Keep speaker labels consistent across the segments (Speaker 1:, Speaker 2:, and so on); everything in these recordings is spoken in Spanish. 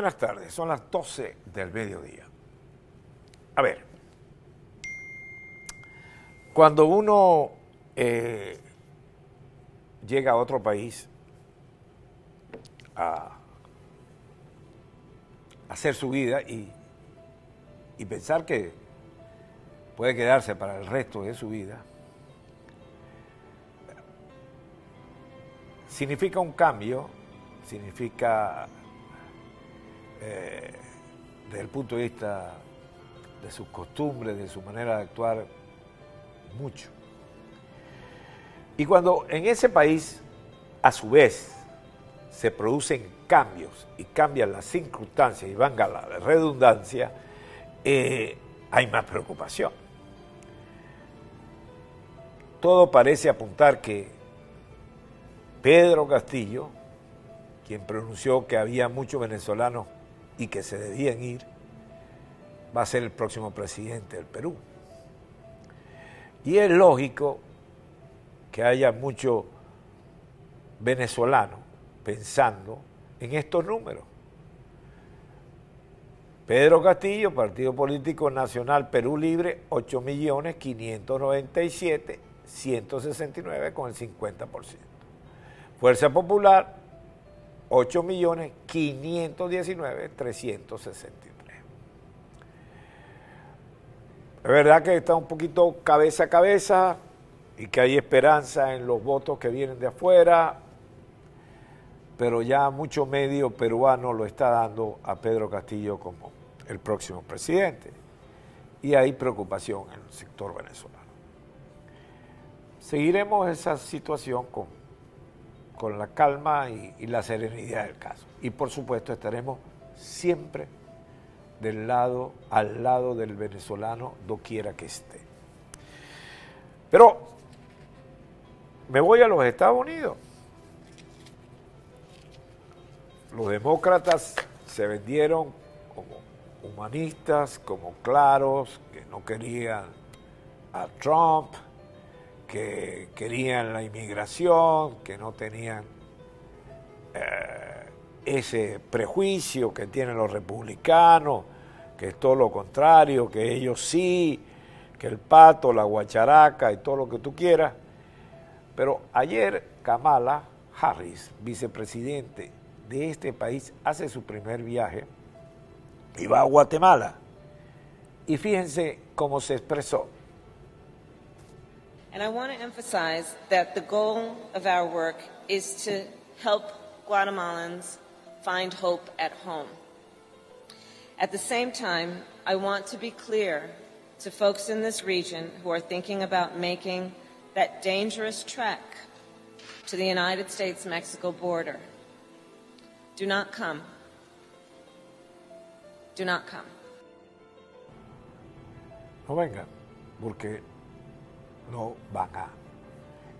Speaker 1: buenas tardes, son las 12 del mediodía. A ver, cuando uno eh, llega a otro país a hacer su vida y, y pensar que puede quedarse para el resto de su vida, significa un cambio, significa, eh, desde el punto de vista de sus costumbres, de su manera de actuar, mucho. Y cuando en ese país, a su vez, se producen cambios y cambian las circunstancias y venga la redundancia, eh, hay más preocupación. Todo parece apuntar que Pedro Castillo, quien pronunció que había muchos venezolanos y que se debían ir, va a ser el próximo presidente del Perú. Y es lógico que haya muchos venezolanos pensando en estos números. Pedro Castillo, Partido Político Nacional Perú Libre, 8.597.169 con el 50%. Fuerza Popular, 8.519.363. Es verdad que está un poquito cabeza a cabeza y que hay esperanza en los votos que vienen de afuera, pero ya mucho medio peruano lo está dando a Pedro Castillo como el próximo presidente. Y hay preocupación en el sector venezolano. Seguiremos esa situación con, con la calma y, la serenidad del caso. Y por supuesto estaremos siempre del lado, al lado del venezolano, doquiera que esté. Pero me voy a los Estados Unidos. Los demócratas se vendieron como humanistas, como claros, que no querían a Trump, que querían la inmigración, que no tenían eh, ese prejuicio que tienen los republicanos, que es todo lo contrario, que ellos sí, que el pato, la guacharaca y todo lo que tú quieras. Pero ayer Kamala Harris, vicepresidente de este país, hace su primer viaje y va a Guatemala. Y fíjense cómo se expresó.
Speaker 2: And I want to emphasize that the goal of our work is to help Guatemalans find hope at home. At the same time, I want to be clear to folks in this region who are thinking about making that dangerous trek to the United States Mexico border. Do not come. Do not come.
Speaker 1: No vengan, porque no van a.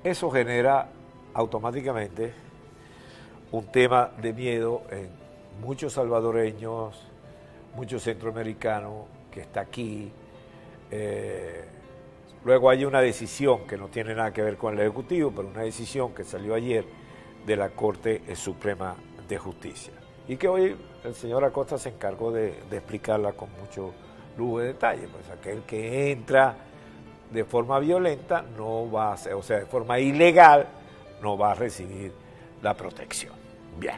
Speaker 1: Eso genera automáticamente un tema de miedo en muchos salvadoreños, muchos centroamericanos que está aquí. Eh, luego hay una decisión que no tiene nada que ver con el Ejecutivo, pero una decisión que salió ayer de la Corte Suprema de Justicia. Y que hoy el señor Acosta se encargó de, de explicarla con mucho lujo de detalle. Pues aquel que entra de forma violenta no va a ser, o sea, de forma ilegal, no va a recibir la protección. Bien.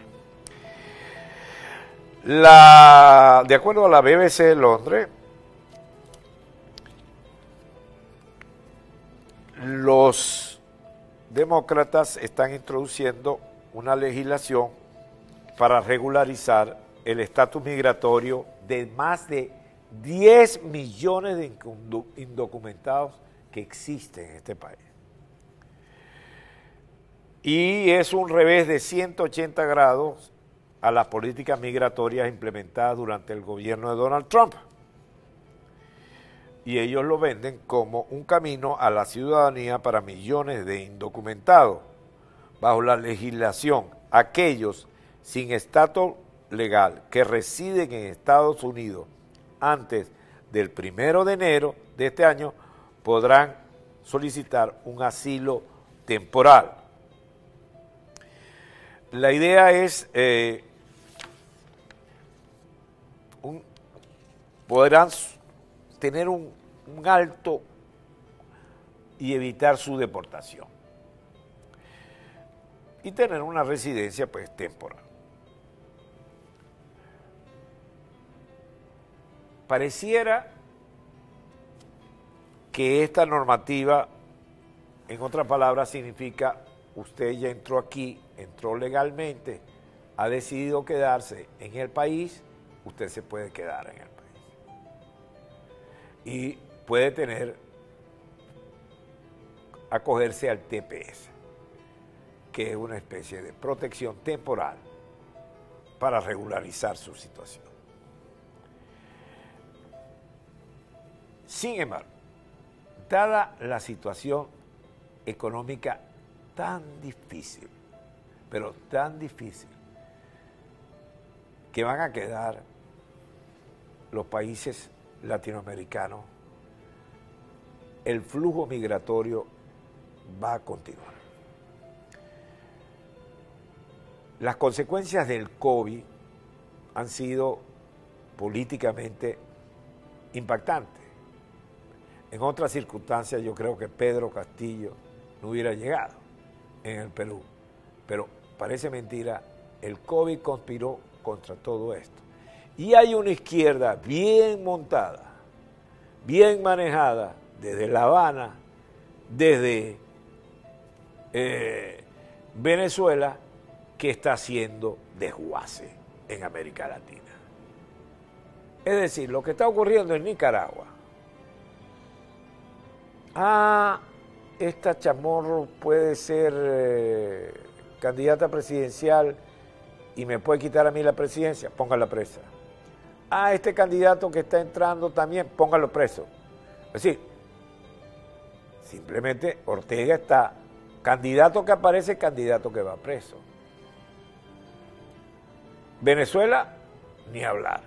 Speaker 1: La, de acuerdo a la BBC de Londres, los demócratas están introduciendo una legislación para regularizar el estatus migratorio de más de 10 millones de indocumentados que existen en este país. Y es un revés de 180 grados a las políticas migratorias implementadas durante el gobierno de Donald Trump. Y ellos lo venden como un camino a la ciudadanía para millones de indocumentados. Bajo la legislación, aquellos sin estatus legal que residen en Estados Unidos antes del primero de enero de este año podrán solicitar un asilo temporal. La idea es eh, podrán tener un, un alto y evitar su deportación. Y tener una residencia pues temporal. Pareciera que esta normativa, en otras palabras, significa usted ya entró aquí, entró legalmente, ha decidido quedarse en el país, usted se puede quedar en el país. Y puede tener, acogerse al TPS, que es una especie de protección temporal para regularizar su situación. Sin embargo, dada la situación económica tan difícil, pero tan difícil, que van a quedar los países latinoamericanos, el flujo migratorio va a continuar. Las consecuencias del COVID han sido políticamente impactantes. En otras circunstancias yo creo que Pedro Castillo no hubiera llegado en el Perú. Pero parece mentira, el COVID conspiró contra todo esto. Y hay una izquierda bien montada, bien manejada desde La Habana, desde eh, Venezuela, que está haciendo desguace en América Latina. Es decir, lo que está ocurriendo en Nicaragua. Ah, esta chamorro puede ser eh, candidata presidencial y me puede quitar a mí la presidencia, póngala presa. Ah, este candidato que está entrando también, póngalo preso. Es decir, simplemente Ortega está, candidato que aparece, candidato que va preso. Venezuela, ni hablar.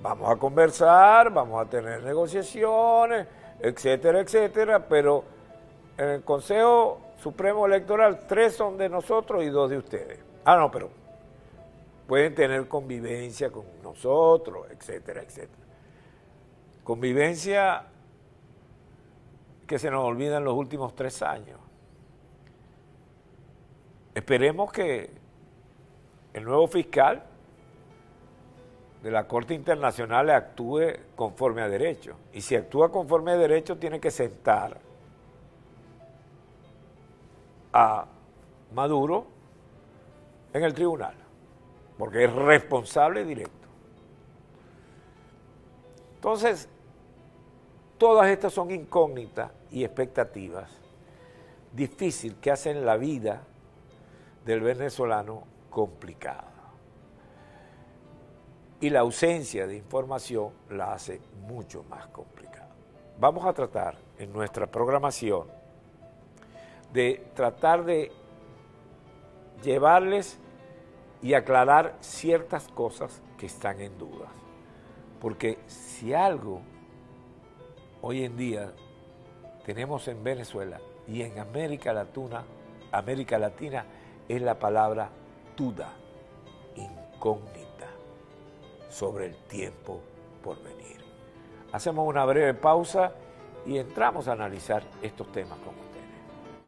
Speaker 1: Vamos a conversar, vamos a tener negociaciones, etcétera, etcétera, pero en el Consejo Supremo Electoral tres son de nosotros y dos de ustedes. Ah, no, pero pueden tener convivencia con nosotros, etcétera, etcétera. Convivencia que se nos olvida en los últimos tres años. Esperemos que el nuevo fiscal de la Corte Internacional actúe conforme a derecho. Y si actúa conforme a derecho, tiene que sentar a Maduro en el tribunal, porque es responsable directo. Entonces, todas estas son incógnitas y expectativas difíciles que hacen la vida del venezolano complicada. Y la ausencia de información la hace mucho más complicada. Vamos a tratar en nuestra programación de tratar de llevarles y aclarar ciertas cosas que están en duda. Porque si algo hoy en día tenemos en Venezuela y en América Latina, América Latina es la palabra duda, incógnita sobre el tiempo por venir. Hacemos una breve pausa y entramos a analizar estos temas con ustedes.